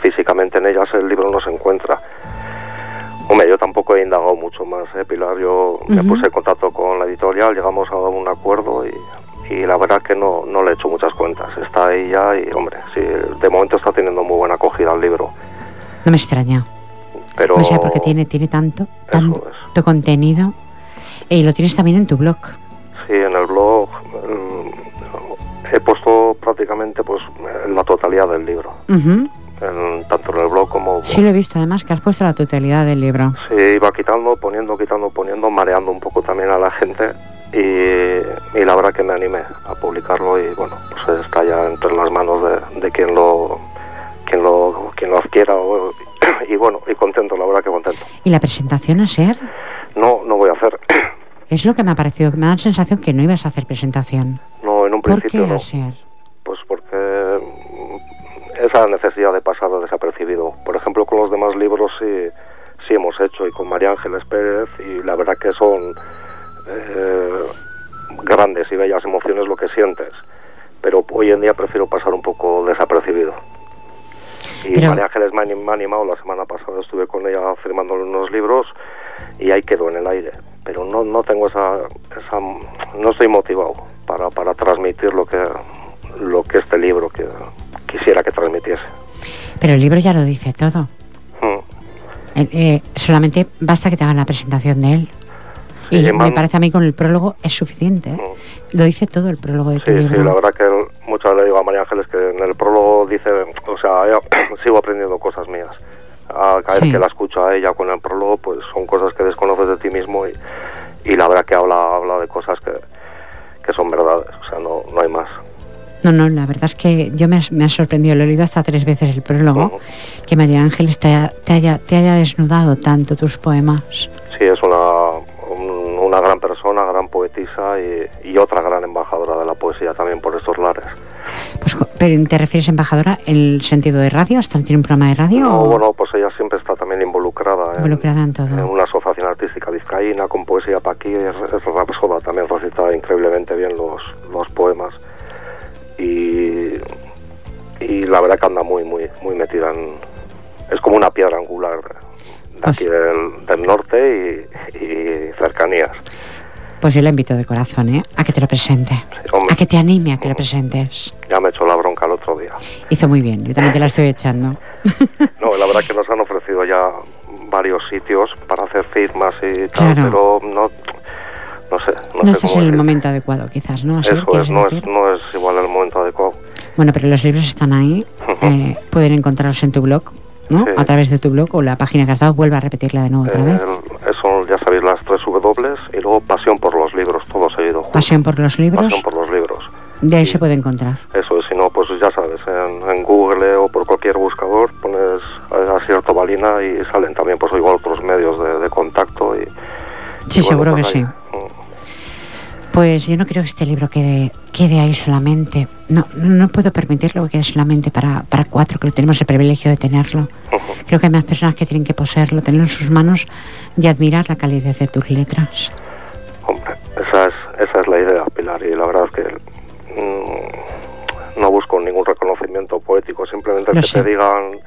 Speaker 2: físicamente en ellas el libro no se encuentra. Hombre, yo tampoco he indagado mucho más, ¿eh, Pilar. Yo me puse en contacto con la editorial, llegamos a un acuerdo y, y la verdad que no, no le he hecho muchas cuentas. Está ahí ya y, hombre, sí, de momento está teniendo muy buena acogida el libro.
Speaker 1: No me extraña.
Speaker 2: Pero
Speaker 1: O sea, porque tiene, tiene tanto, tanto
Speaker 2: es.
Speaker 1: contenido. Y lo tienes también en tu blog.
Speaker 2: Sí, en el blog prácticamente pues la totalidad del libro, en- tanto en el blog como...
Speaker 1: Sí, lo he visto además, que has puesto la totalidad del libro.
Speaker 2: Sí, iba quitando, poniendo, quitando, poniendo, mareando un poco también a la gente y, y la verdad que me animé a publicarlo y bueno, pues está ya entre las manos de, de quien lo quien lo quien lo adquiera o- y bueno, y contento, la verdad que contento.
Speaker 1: Y la presentación a ser,
Speaker 2: No, no voy a hacer,
Speaker 1: es lo que me ha parecido, que me da la sensación que no ibas a hacer presentación.
Speaker 2: no, en un
Speaker 1: ¿Por
Speaker 2: principio
Speaker 1: qué
Speaker 2: no.
Speaker 1: a ser?
Speaker 2: Esa necesidad de pasar desapercibido. Por ejemplo, con los demás libros sí, sí hemos hecho, y con María Ángeles Pérez, y la verdad que son eh, grandes y bellas emociones lo que sientes. Pero hoy en día prefiero pasar un poco desapercibido. Y
Speaker 1: Pero-
Speaker 2: María Ángeles me ha anim- me ha animado, la semana pasada estuve con ella firmándole unos libros y ahí quedó en el aire. Pero no, no tengo esa, esa no estoy motivado para, para transmitir lo que lo que este libro que quisiera que transmitiese.
Speaker 1: Pero el libro ya lo dice todo.
Speaker 2: Mm.
Speaker 1: Eh, eh, solamente basta que te hagan la presentación de él.
Speaker 2: Sí,
Speaker 1: y me parece a mí con el prólogo es suficiente. ¿eh?
Speaker 2: Mm.
Speaker 1: Lo dice todo el prólogo de tu
Speaker 2: Sí, sí,
Speaker 1: libro.
Speaker 2: la verdad que el- muchas veces le digo a María Ángeles que en el prólogo dice, o sea, sigo aprendiendo cosas mías. A cada
Speaker 1: Sí.
Speaker 2: vez que la escucho a ella con el prólogo, pues son cosas que desconoces de ti mismo y, y la verdad que habla, habla de cosas que, que son verdades, o sea, no, no hay más.
Speaker 1: No, no, la verdad es que yo me, me ha sorprendido, lo he leído hasta tres veces el prólogo, que María Ángeles te, haya- te haya, te haya desnudado tanto tus poemas.
Speaker 2: Sí, es una, un- una gran persona, gran poetisa y, y otra gran embajadora de la poesía también por estos lares.
Speaker 1: Pues, pero ¿te refieres embajadora en el sentido de radio? ¿Hasta tiene un programa de radio?
Speaker 2: No,
Speaker 1: o
Speaker 2: bueno, pues ella siempre está también involucrada en,
Speaker 1: involucrada en todo?
Speaker 2: en una asociación artística vizcaína con poesía para aquí, es, es rapsoda, también recita increíblemente bien los, los poemas y, y la verdad que anda muy, muy, muy metida en... Es como una piedra angular de
Speaker 1: Pues-
Speaker 2: aquí del, del norte y, y cercanías.
Speaker 1: Pues yo le invito de corazón, ¿eh? A que te lo presente.
Speaker 2: Sí,
Speaker 1: A que te anime a que lo presentes.
Speaker 2: ya me echó la bronca el otro día.
Speaker 1: Hizo muy bien, yo también te la estoy echando.
Speaker 2: No, la verdad que nos han ofrecido ya varios sitios para hacer firmas y tal,
Speaker 1: Claro.
Speaker 2: pero no, no sé. No,
Speaker 1: No
Speaker 2: sé
Speaker 1: este es
Speaker 2: cómo
Speaker 1: el
Speaker 2: decir.
Speaker 1: momento adecuado, quizás, ¿no? Así
Speaker 2: Eso es, no es, no es igual el momento adecuado.
Speaker 1: Bueno, pero los libros están ahí. Eh, pueden encontrarlos en tu blog, ¿no?
Speaker 2: Sí.
Speaker 1: A través de tu blog o la página que has dado. Vuelve a repetirla de nuevo otra vez.
Speaker 2: El- eso ya sabéis las tres W y luego pasión por los libros, todo seguido. junto.
Speaker 1: Pasión por los libros.
Speaker 2: Pasión por los libros.
Speaker 1: De ahí se puede encontrar.
Speaker 2: Eso es, si no, pues ya sabes, en, en Google o por cualquier buscador pones página y salen también, pues igual otros medios de, contacto. Y,
Speaker 1: sí, seguro pues que sí. Pues yo no creo que este libro quede, quede ahí solamente. No, no puedo permitirlo que quede solamente para, para cuatro, que tenemos el privilegio de tenerlo. Creo que hay más personas que tienen que poseerlo, tenerlo en sus manos y admirar la calidez de tus letras.
Speaker 2: Hombre, esa es, esa es la idea, Pilar, y la verdad es que mm, no busco ningún reconocimiento poético, simplemente que te digan,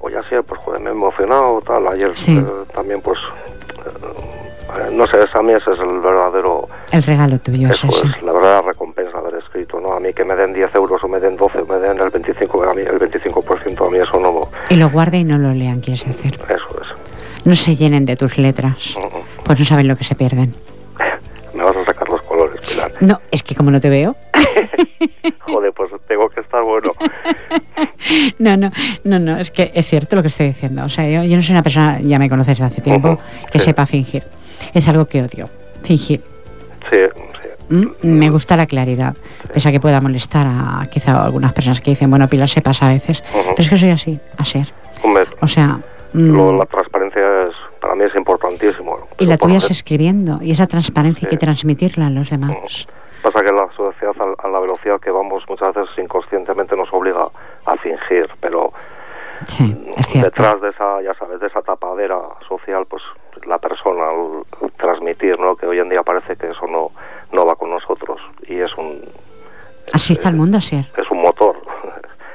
Speaker 2: oye, así, pues joder, me he emocionado, tal, ayer eh, también pues... Eh, no sé, a mí ese es el verdadero...
Speaker 1: El regalo tuyo,
Speaker 2: eso es la verdadera recompensa de haber escrito, ¿no? A mí que me den 10 euros o me den 12 o me den el 25, a mí el 25% a mí eso no...
Speaker 1: Y lo guarde y no lo lean, quieres decir.
Speaker 2: Eso es.
Speaker 1: No se llenen de tus letras, pues no saben lo que se pierden.
Speaker 2: me vas a sacar los colores, Pilar.
Speaker 1: No, es que como no te veo...
Speaker 2: Joder, pues tengo que estar bueno.
Speaker 1: no, no, no, no, es que es cierto lo que estoy diciendo. O sea, yo, yo no soy una persona, ya me conoces hace tiempo, que sepa fingir es algo que odio, fingir.
Speaker 2: Sí,
Speaker 1: ¿Mm? Me gusta la claridad, pese a que pueda molestar a quizá algunas personas que dicen, bueno, Pilar se pasa a veces, pero es que soy así, a ser. o sea...
Speaker 2: Mm. la transparencia es, para mí es importantísimo.
Speaker 1: Y la tuya es escribiendo, y esa transparencia hay que transmitirla a los demás.
Speaker 2: Pasa que la sociedad, a la velocidad que vamos, muchas veces inconscientemente nos obliga a fingir, pero
Speaker 1: sí,
Speaker 2: detrás de esa, ya sabes, de esa tapadera social, pues la persona al transmitir, ¿no? Que hoy en día parece que eso no, no va con nosotros y es un...
Speaker 1: Así está el mundo, sí.
Speaker 2: Es un motor.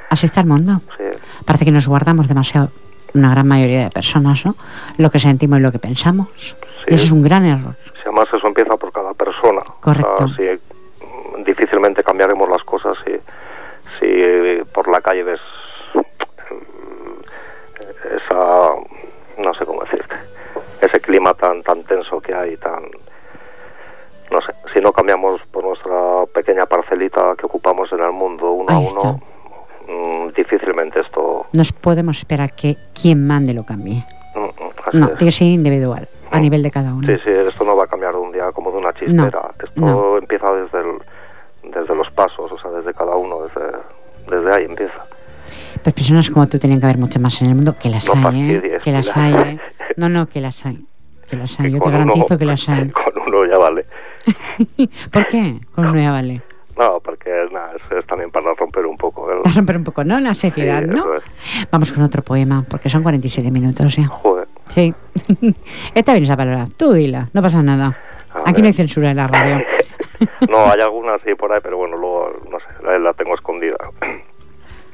Speaker 1: Así está el mundo.
Speaker 2: Sí.
Speaker 1: Parece que nos guardamos demasiado, una gran mayoría de personas, ¿no? Lo que sentimos y lo que pensamos. Y eso es un gran error.
Speaker 2: Si además eso empieza por cada persona.
Speaker 1: Correcto.
Speaker 2: si difícilmente cambiaremos las cosas si, si por la calle ves esa no sé cómo decirte ese clima tan tan tenso que hay tan no sé si no cambiamos por nuestra pequeña parcelita que ocupamos en el mundo uno a uno mm, difícilmente esto
Speaker 1: nos podemos esperar que quien mande lo cambie. Mm, mm, no tiene que ser individual a nivel de cada uno.
Speaker 2: Sí sí esto no va a cambiar de un día como de una chispera esto empieza desde el, desde los pasos o sea desde cada uno desde desde ahí empieza
Speaker 1: pues personas como tú tenían que haber muchas más en el mundo, que las hay, ¿eh? que las hay. ¿eh? No, no, que las hay. Que las hay, yo te garantizo que las hay.
Speaker 2: Con uno ya vale.
Speaker 1: ¿Por qué? Con uno ya vale.
Speaker 2: No, porque nada, es, también para romper un poco.
Speaker 1: Para romper un poco, ¿no? La seriedad, ¿no? Vamos con otro poema, porque son 47 minutos ya.
Speaker 2: Joder.
Speaker 1: Sí. Esta vienes a valorar. Tú dila, no pasa nada. Aquí no hay censura en la radio.
Speaker 2: no, hay algunas sí por ahí, pero bueno, luego, no sé, la tengo escondida.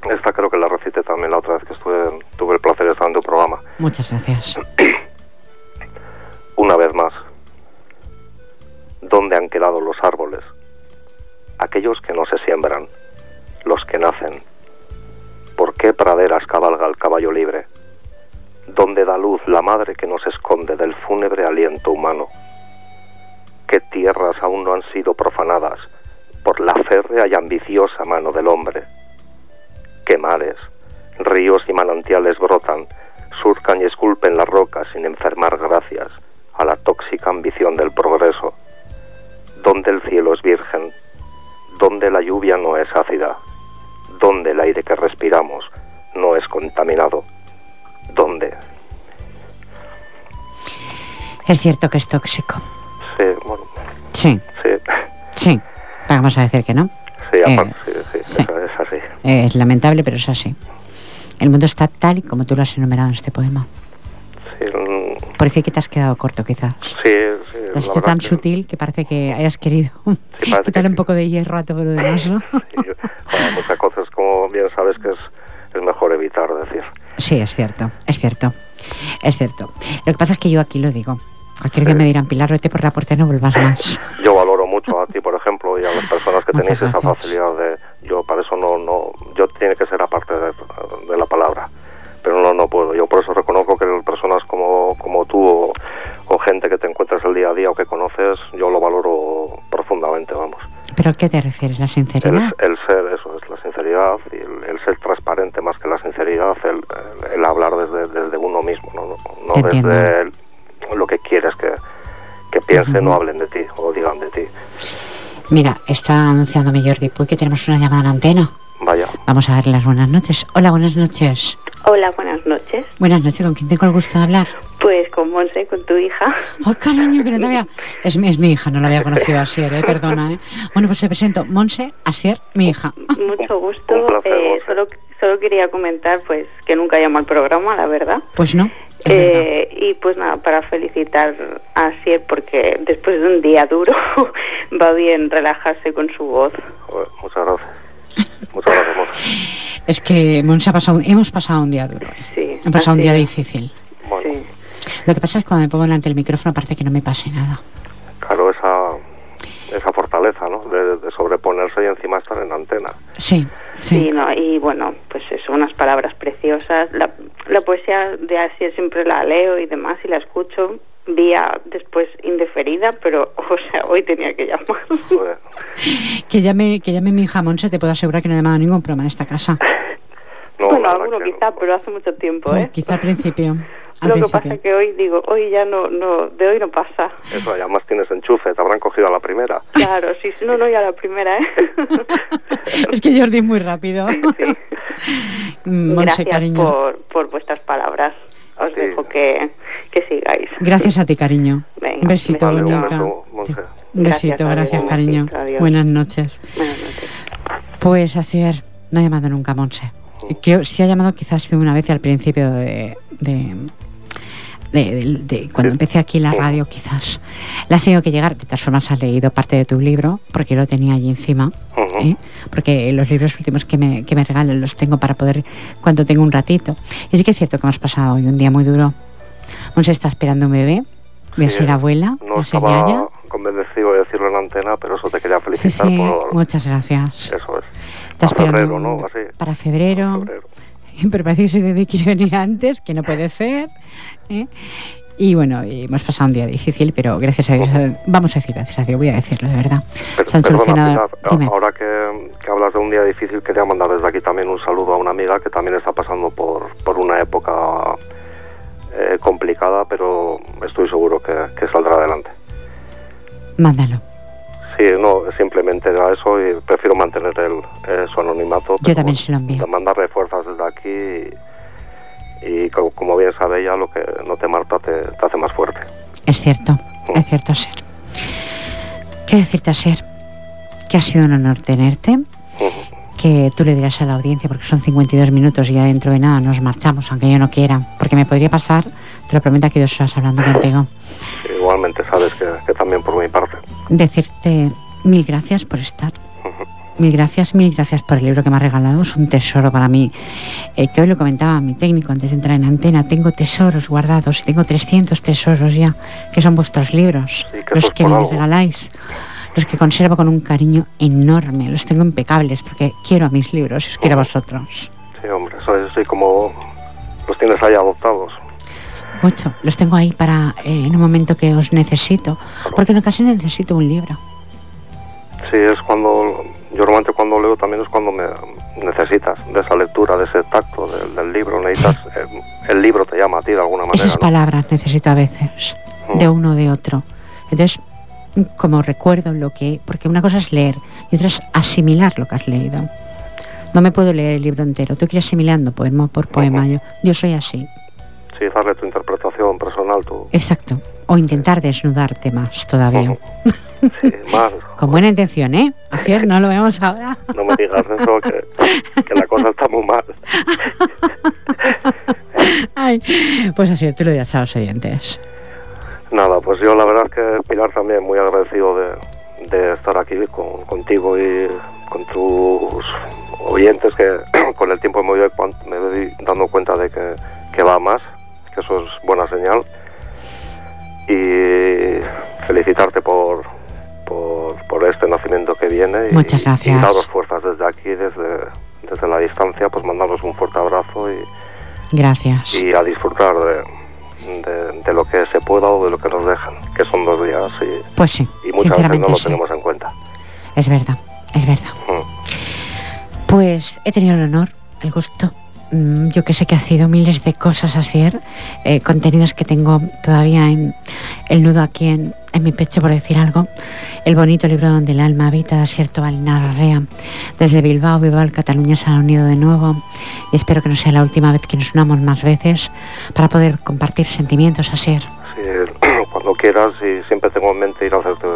Speaker 2: Esta creo que la recité también la otra vez que estuve, tuve el placer de estar en tu programa.
Speaker 1: Muchas gracias.
Speaker 2: Una vez más, ¿dónde han quedado los árboles? Aquellos que no se siembran, los que nacen. ¿Por qué praderas cabalga el caballo libre? ¿Dónde da luz la madre que nos esconde del fúnebre aliento humano? ¿Qué tierras aún no han sido profanadas por la férrea y ambiciosa mano del hombre? Qué mares. Ríos y manantiales brotan, surcan y esculpen las rocas sin enfermar gracias a la tóxica ambición del progreso. Donde el cielo es virgen, donde la lluvia no es ácida, donde el aire que respiramos no es contaminado, donde.
Speaker 1: Es cierto que es tóxico.
Speaker 2: Sí, bueno.
Speaker 1: Sí.
Speaker 2: Sí.
Speaker 1: Sí. Vamos a decir que no.
Speaker 2: Sí, sí, sí, Es, así.
Speaker 1: Es lamentable, pero es así. El mundo está tal y como tú lo has enumerado en este poema.
Speaker 2: Sí, mm.
Speaker 1: Parece que te has quedado corto, quizás.
Speaker 2: Sí, sí.
Speaker 1: Lo has hecho tan sutil que parece que hayas querido quitarle un poco de hierro a todo lo demás, ¿no?
Speaker 2: sí, muchas cosas, como bien sabes, que es, es mejor evitar decir.
Speaker 1: Sí, es cierto, es cierto. Es cierto. Lo que pasa es que yo aquí lo digo. Cualquier día me dirán, Pilar, vete por la puerta y no vuelvas más.
Speaker 2: Yo valoro mucho a ti, por ejemplo, y a las personas que tenéis esa facilidad de... Yo para eso no... no yo tiene que ser aparte de, de, la palabra, pero no no puedo. Yo por eso reconozco que personas como, como tú o, gente que te encuentras el día a día o que conoces, yo lo valoro profundamente, vamos.
Speaker 1: ¿Pero a qué te refieres? ¿La sinceridad?
Speaker 2: El, ser, eso es la sinceridad, y el, ser transparente más que la sinceridad, el, el, hablar desde, desde uno mismo, no, no, no desde... El, lo que quieres que, que piensen o hablen de ti o digan de ti.
Speaker 1: Mira, está anunciándome Jordi Puy que tenemos una llamada en antena.
Speaker 2: Vaya.
Speaker 1: Vamos a darle las buenas noches. Hola, buenas noches.
Speaker 3: Hola, buenas noches.
Speaker 1: Buenas noches, ¿con quién tengo el gusto de hablar?
Speaker 3: Pues con Monse, con tu hija.
Speaker 1: Oh, cariño, que no te había... Es, mi- es mi hija, no la había conocido Asier, ¿eh? Perdona, ¿eh? Bueno, pues te presento, Monse, Asier, mi hija.
Speaker 3: Mucho gusto.
Speaker 2: Un placer,
Speaker 3: Eh, solo, solo quería comentar pues que nunca llamo al programa, la verdad.
Speaker 1: Pues no.
Speaker 3: Eh, y pues nada, para felicitar a Sier porque después de un día duro va bien relajarse con su voz.
Speaker 2: Joder, muchas gracias. Muchas gracias, Monse.
Speaker 1: Es que Monse ha pasado, hemos pasado un día duro. ¿eh?
Speaker 3: Sí.
Speaker 1: He pasado un
Speaker 3: así
Speaker 1: día
Speaker 3: es.
Speaker 1: difícil.
Speaker 2: Bueno,
Speaker 3: Sí.
Speaker 1: Lo que pasa es que cuando me pongo delante del micrófono parece que no me pase nada.
Speaker 2: claro, esa, esa fortaleza, ¿no? De, de sobreponerse y encima estar en antena.
Speaker 1: Sí,
Speaker 3: Sí,
Speaker 1: sí.
Speaker 3: no, y bueno, pues eso, unas palabras preciosas. La, la poesía de Asier siempre la leo y demás y la escucho vía después indeferida, pero, o sea, hoy tenía que llamar.
Speaker 1: Que llame, que llame mi hija Monse, te puedo asegurar que no he llamado a ningún programa en esta casa.
Speaker 2: No,
Speaker 3: bueno, alguno quizá,
Speaker 2: no.
Speaker 3: pero hace mucho tiempo, ¿eh?
Speaker 1: Quizá al principio. Al
Speaker 3: Lo que
Speaker 1: principio.
Speaker 3: pasa es que hoy digo, hoy ya no, no, de hoy no pasa.
Speaker 2: Eso, y además tienes enchufe, te habrán cogido a la primera.
Speaker 3: Claro, sí, sí, no, no, ya la primera, ¿eh?
Speaker 1: es que Jordi es muy rápido. Mm, Monse,
Speaker 3: Gracias
Speaker 1: cariño.
Speaker 3: por, por vuestras palabras. Os
Speaker 2: Sí.
Speaker 3: dejo que, que sigáis.
Speaker 1: Gracias a ti, cariño.
Speaker 3: Venga,
Speaker 1: un besito,
Speaker 3: un
Speaker 1: besito,
Speaker 3: Gracias,
Speaker 1: gracias, cariño.
Speaker 3: besito.
Speaker 1: Buenas noches.
Speaker 3: Buenas noches.
Speaker 1: Pues Asier, no ha llamado nunca a Monse. Creo, sí ha llamado quizás una vez al principio de, de, de- de- de- cuando
Speaker 2: Sí.
Speaker 1: empecé aquí la radio, quizás. Le ha tenido que llegar, de todas formas has leído parte de tu libro, porque lo tenía allí encima. ¿eh? Porque los libros últimos que me, que me regalen los tengo para poder, cuando tengo un ratito. Y sí que es cierto que hemos pasado hoy un día muy duro. Monse está esperando un bebé, voy a
Speaker 2: Sí,
Speaker 1: ser abuela,
Speaker 2: No estaba convencido de decirlo en antena, pero eso te quería
Speaker 1: Sí,
Speaker 2: felicitar
Speaker 1: sí,
Speaker 2: por...
Speaker 1: muchas gracias.
Speaker 2: Eso es.
Speaker 1: Está
Speaker 2: Para
Speaker 1: esperando
Speaker 2: febrero, ¿no? Así.
Speaker 1: para febrero.
Speaker 2: Febrero.
Speaker 1: Pero parece que ese bebé quiere venir antes, que no puede ser. ¿eh? Y bueno, hemos pasado un día difícil, pero gracias a Dios, vamos a decir gracias a Dios, voy a decirlo de verdad.
Speaker 2: Pero-
Speaker 1: Se han
Speaker 2: perdona,
Speaker 1: solucionado.
Speaker 2: Pilar, ahora que, que hablas de un día difícil, quería mandar desde aquí también un saludo a una amiga que también está pasando por, por una época eh, complicada, pero estoy seguro que, que saldrá adelante.
Speaker 1: Mándalo.
Speaker 2: Sí, no, simplemente era eso y prefiero mantener el, eh, su anonimato. pero
Speaker 1: también se lo envío.
Speaker 2: Mandarle fuerzas desde aquí y, y co- como bien sabe ella, lo que no te marta te, te hace más fuerte.
Speaker 1: Es cierto, es cierto, Ser. ¿Qué decirte, Ser? Que ha sido un honor tenerte,
Speaker 2: Ujú.
Speaker 1: que tú le dirás a la audiencia, porque son 52 minutos y ya dentro de nada nos marchamos, aunque yo no quiera, porque me podría pasar, te lo prometo, aquí dos horas hablando contigo.
Speaker 2: Igualmente sabes que, que también por mi parte.
Speaker 1: Decirte mil gracias por estar. Mil gracias, mil gracias por el libro que me ha regalado. Es un tesoro para mí. Eh, que hoy lo comentaba mi técnico antes de entrar en antena. Tengo tesoros guardados y tengo 300 tesoros ya, que son vuestros libros.
Speaker 2: Sí, que
Speaker 1: los que me
Speaker 2: algo.
Speaker 1: regaláis. Los que conservo con un cariño enorme. Los tengo impecables porque quiero a mis libros y os quiero a vosotros.
Speaker 2: Sí, hombre, eso es así como los tienes ahí adoptados.
Speaker 1: Mucho. Los tengo ahí para eh, en un momento que os necesito. Porque en ocasiones necesito un libro.
Speaker 2: Sí, es cuando, yo normalmente cuando leo también es cuando me necesitas de esa lectura, de ese tacto del, del libro, necesitas, eh, el libro te llama a ti de alguna manera.
Speaker 1: Esas
Speaker 2: ¿no?
Speaker 1: palabras necesito a veces,
Speaker 2: Mm.
Speaker 1: de uno o de otro. Entonces, mm, como recuerdo lo que... Porque una cosa es leer y otra es asimilar lo que has leído. No me puedo leer el libro entero, tengo que ir asimilando poema por poema.
Speaker 2: Ujú.
Speaker 1: Yo, yo soy así,
Speaker 2: Sí, darle tu interpretación personal, tu...
Speaker 1: exacto. O intentar desnudarte más todavía.
Speaker 2: Ujú. Sí, más.
Speaker 1: Con buena intención, ¿eh? Así es, no lo vemos ahora.
Speaker 2: No me digas eso, que, que la cosa está muy mal.
Speaker 1: Ay, pues así, tú lo dirás a los oyentes.
Speaker 2: Nada, pues yo la verdad es que Pilar también muy agradecido de, de estar aquí con, contigo y con tus oyentes que con el tiempo me voy, me voy dando cuenta de que, que va más, que eso es buena señal. Y felicitarte por, por, por este nacimiento que viene y,
Speaker 1: Muchas gracias.
Speaker 2: y daros fuerzas desde aquí, desde, desde la distancia, pues mandaros un fuerte abrazo y,
Speaker 1: Gracias.
Speaker 2: y a disfrutar de, de, de lo que se pueda o de lo que nos dejan, que son dos días y,
Speaker 1: Pues sí,
Speaker 2: y muchas veces no
Speaker 1: sinceramente
Speaker 2: lo
Speaker 1: sí.
Speaker 2: tenemos en cuenta.
Speaker 1: Es verdad, es verdad.
Speaker 2: Mm.
Speaker 1: Pues he tenido el honor, el gusto yo que sé que ha sido miles de cosas así, eh, contenidos que tengo todavía en el nudo aquí en, en mi pecho por decir algo. El bonito libro donde el alma habita, cierto Valinar Arrea. Desde Bilbao, Bilbao, Cataluña se han unido de nuevo y espero que no sea la última vez que nos unamos más veces para poder compartir sentimientos.
Speaker 2: Sí, cuando quieras y siempre tengo en mente ir a hacerte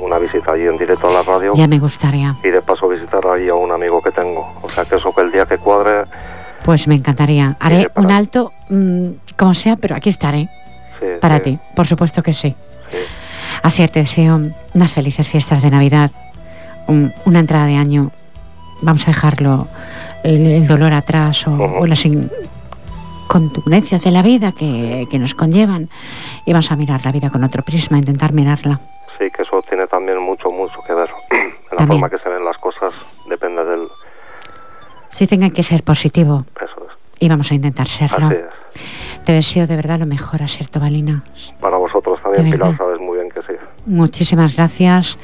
Speaker 2: una visita allí en directo a la radio.
Speaker 1: Ya me gustaría.
Speaker 2: Y de paso visitar ahí a un amigo que tengo. O sea que eso que el día que cuadre...
Speaker 1: Pues me encantaría. Haré un alto, mmm, como sea, pero aquí estaré.
Speaker 2: Sí,
Speaker 1: para
Speaker 2: sí,
Speaker 1: ti, por supuesto que sí.
Speaker 2: sí.
Speaker 1: Así te deseo unas felices fiestas de Navidad, un- una entrada de año. Vamos a dejarlo, el, el dolor atrás o, las contundencias de la vida que, que nos conllevan y vamos a mirar la vida con otro prisma, intentar mirarla.
Speaker 2: Sí, que eso tiene también mucho, mucho que ver. en la forma que se ven las cosas depende del...
Speaker 1: Si tenga que ser positivo
Speaker 2: Eso es.
Speaker 1: y vamos a intentar serlo.
Speaker 2: Así es.
Speaker 1: Te deseo de verdad lo mejor, Asier Tobalina.
Speaker 2: Para vosotros también, Pilar, sabes muy bien que sí.
Speaker 1: Muchísimas gracias.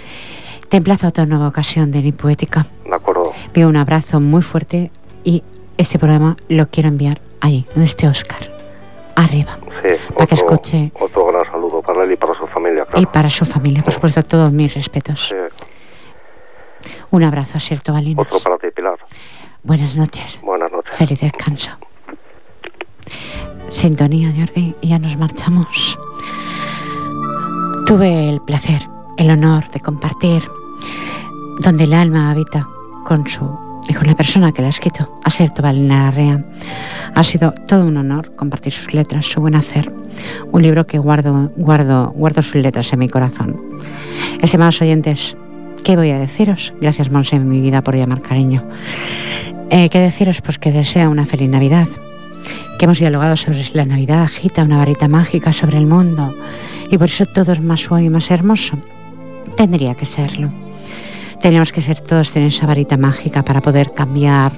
Speaker 1: Te emplazo a otra nueva ocasión de Poética.
Speaker 2: De acuerdo.
Speaker 1: Pido un abrazo muy fuerte y este programa lo quiero enviar allí, donde esté Oscar. Arriba.
Speaker 2: Sí,
Speaker 1: Para que escuche.
Speaker 2: otro gran saludo para él y para su familia, claro.
Speaker 1: Y para su familia, por supuesto, todos mis respetos.
Speaker 2: Sí,
Speaker 1: Un abrazo a Asier Tobalina.
Speaker 2: otro para ti.
Speaker 1: Buenas noches.
Speaker 2: Buenas noches.
Speaker 1: Feliz descanso. Sintonía, Jordi, y ya nos marchamos. Tuve el placer, el honor de compartir donde el alma habita con su y con la persona que la ha escrito, Aserto Valina Larrea. Ha sido todo un honor compartir sus letras, su buen hacer. Un libro que guardo, guardo, guardo sus letras en mi corazón. Estimados oyentes, ¿qué voy a deciros? Gracias, Monse, en mi vida por llamar cariño. Eh, ¿Qué deciros? Pues que desea una feliz Navidad. Que hemos dialogado sobre si la Navidad agita una varita mágica sobre el mundo y por eso todo es más suave y más hermoso. Tendría que serlo. Tenemos que ser todos tener esa varita mágica para poder cambiar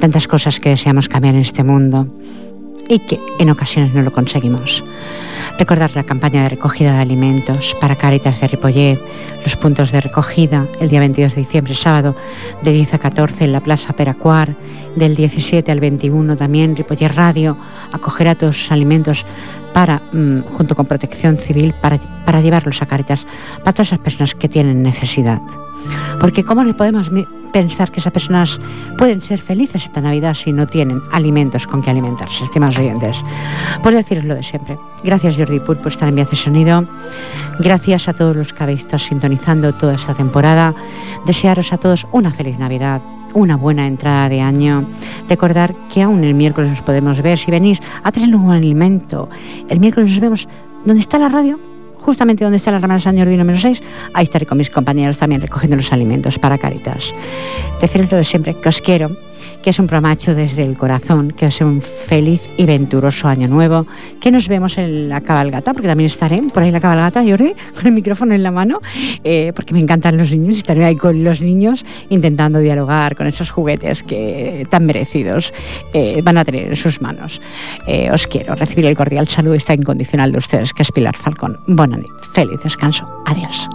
Speaker 1: tantas cosas que deseamos cambiar en este mundo y que en ocasiones no lo conseguimos. Recordar la campaña de recogida de alimentos para Cáritas de Ripollet, los puntos de recogida el día 22 de diciembre, sábado, de 10 a 14 en la Plaza Peracuar, del 17 al 21 también Ripollet Radio acogerá todos los alimentos para, mm, junto con Protección Civil, para, para llevarlos a Cáritas, para todas esas personas que tienen necesidad. Porque ¿cómo le podemos pensar que esas personas pueden ser felices esta Navidad si no tienen alimentos con que alimentarse, estimados oyentes? Pues deciros lo de siempre. Gracias Jordi Pur por estar en Viaje Sonido. Gracias a todos los que habéis estado sintonizando toda esta temporada. Desearos a todos una feliz Navidad, una buena entrada de año. Recordar que aún el miércoles nos podemos ver. Si venís a traer un alimento, el miércoles nos vemos. ¿Dónde está la radio? Justamente donde está la Ramada San Jordi número 6, ahí estaré con mis compañeros también recogiendo los alimentos para Caritas. Deciros lo de siempre, que os quiero, que es un programa hecho desde el corazón, que os sea un feliz y venturoso año nuevo, que nos vemos en la cabalgata, porque también estaré por ahí en la cabalgata, Jordi, con el micrófono en la mano, eh, porque me encantan los niños y estaré ahí con los niños intentando dialogar con esos juguetes que tan merecidos eh, van a tener en sus manos. Eh, os quiero recibir el cordial saludo y está incondicional de ustedes, que es Pilar Falcón. Buena nit, feliz descanso, adiós.